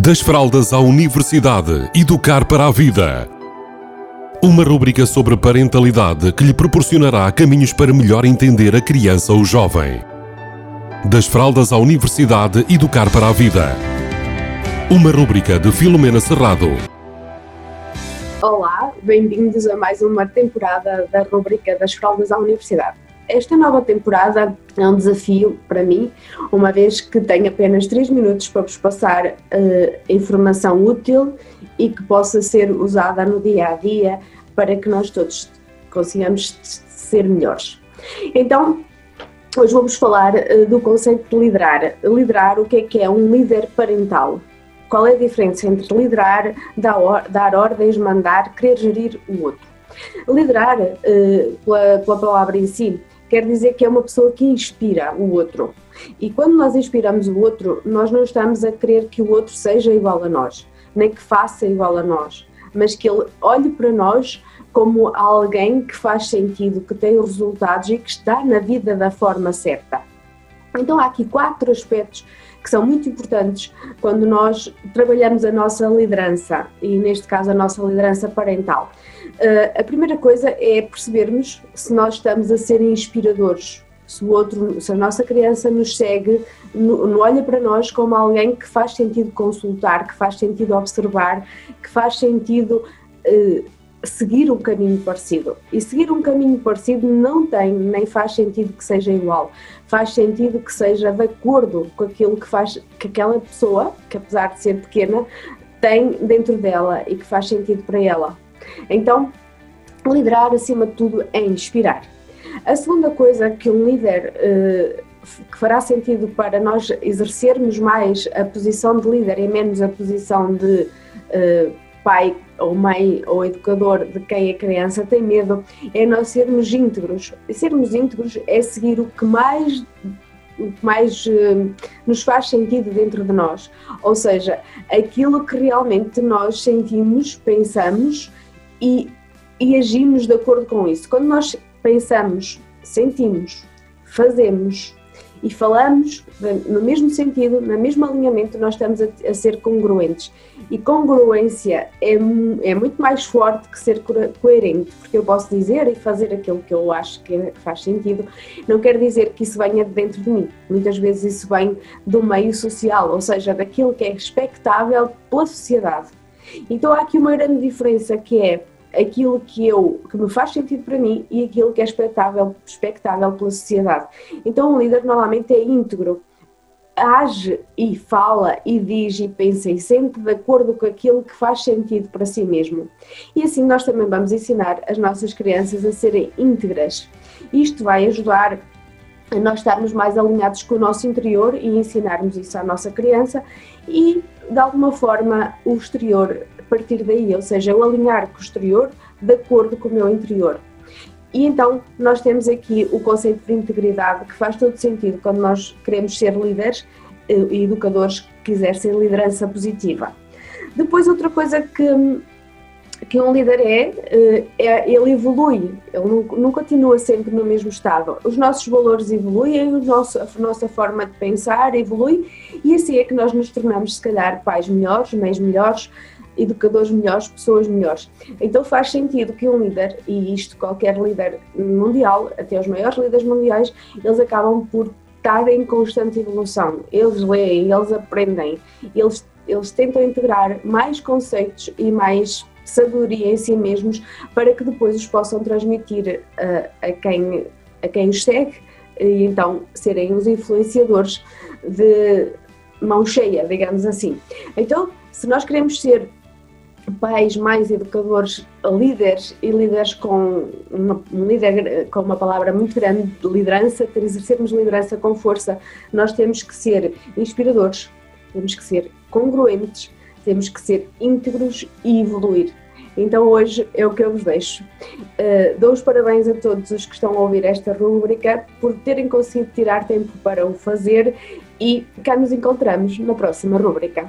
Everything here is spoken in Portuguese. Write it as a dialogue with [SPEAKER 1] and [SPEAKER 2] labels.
[SPEAKER 1] Das fraldas à universidade, educar para a vida. Uma rúbrica sobre parentalidade que lhe proporcionará caminhos para melhor entender a criança ou jovem. Das fraldas à universidade, educar para a vida. Uma rúbrica de Filomena Serrado.
[SPEAKER 2] Olá, bem-vindos a mais uma temporada da rúbrica das fraldas à universidade. Esta nova temporada é um desafio para mim, uma vez que tenho apenas 3 minutos para vos passar uh, informação útil e que possa ser usada no dia a dia para que nós todos consigamos ser melhores. Então, hoje vou-vos falar uh, do conceito de liderar. Liderar, o que é que é um líder parental? Qual é a diferença entre liderar, dar, dar ordens, mandar, querer gerir o outro? Liderar, uh, pela, pela palavra em si, quer dizer que é uma pessoa que inspira o outro. E quando nós inspiramos o outro, nós não estamos a querer que o outro seja igual a nós, nem que faça igual a nós, mas que ele olhe para nós como alguém que faz sentido, que tem resultados e que está na vida da forma certa. Então há aqui quatro aspectos que são muito importantes quando nós trabalhamos a nossa liderança e neste caso a nossa liderança parental. Uh, a primeira coisa é percebermos se nós estamos a ser inspiradores, se o outro, se a nossa criança nos segue, no, olha para nós como alguém que faz sentido consultar, que faz sentido observar, que faz sentido uh, seguir um caminho parecido. E seguir um caminho parecido não tem, nem faz sentido que seja igual. Faz sentido que seja de acordo com aquilo que faz que aquela pessoa, que apesar de ser pequena, tem dentro dela e que faz sentido para ela. Então, liderar acima de tudo é inspirar. A segunda coisa que um líder uh, que fará sentido para nós exercermos mais a posição de líder e menos a posição de uh, pai ou mãe ou educador de quem a criança tem medo é nós sermos íntegros. E sermos íntegros é seguir o que mais o que mais uh, nos faz sentido dentro de nós, ou seja, aquilo que realmente nós sentimos, pensamos e, e agimos de acordo com isso. Quando nós pensamos, sentimos, fazemos e falamos no mesmo sentido, no mesmo alinhamento, nós estamos a, a ser congruentes. E congruência é, é, muito mais forte que ser coerente, porque eu posso dizer e fazer aquilo que eu acho que faz sentido, não quer dizer que isso venha de dentro de mim. Muitas vezes isso vem do meio social, ou seja, daquilo que é expectável pela sociedade. Então há aqui uma grande diferença que é aquilo que eu que me faz sentido para mim e aquilo que é expectável, expectável pela sociedade. Então um líder normalmente é íntegro, age e fala e diz e pensa e sente de acordo com aquilo que faz sentido para si mesmo. E assim nós também vamos ensinar as nossas crianças a serem íntegras. Isto vai ajudar a nós estarmos mais alinhados com o nosso interior e ensinarmos isso à nossa criança e de alguma forma o exterior partir daí, ou seja, eu alinhar com o exterior de acordo com o meu interior. E então nós temos aqui o conceito de integridade que faz todo sentido quando nós queremos ser líderes eh, e educadores que exercem liderança positiva. Depois outra coisa que, que um líder é, eh, é ele evolui, ele não, não, continua sempre no mesmo estado. Os nossos valores evoluem, o nosso, a nossa forma de pensar evolui e assim é que nós nos tornamos se calhar pais melhores, mães melhores, educadores melhores, pessoas melhores. Então faz sentido que um líder, e isto qualquer líder mundial, até os maiores líderes mundiais, eles acabam por estar em constante evolução. Eles leem, eles aprendem, eles, eles tentam integrar mais conceitos e mais sabedoria em si mesmos para que depois os possam transmitir uh, a, quem, a quem os segue e então serem os influenciadores de mão cheia, digamos assim. Então, se nós queremos ser pais mais educadores, líderes e líderes com uma, um líder com uma palavra muito grande de liderança, ter exercermos liderança com força, nós temos que ser inspiradores, temos que ser congruentes, temos que ser íntegros e evoluir. Então hoje é o que eu vos deixo. Uh, dou os parabéns a todos os que estão a ouvir esta rúbrica por terem conseguido tirar tempo para o fazer e cá nos encontramos na próxima rúbrica.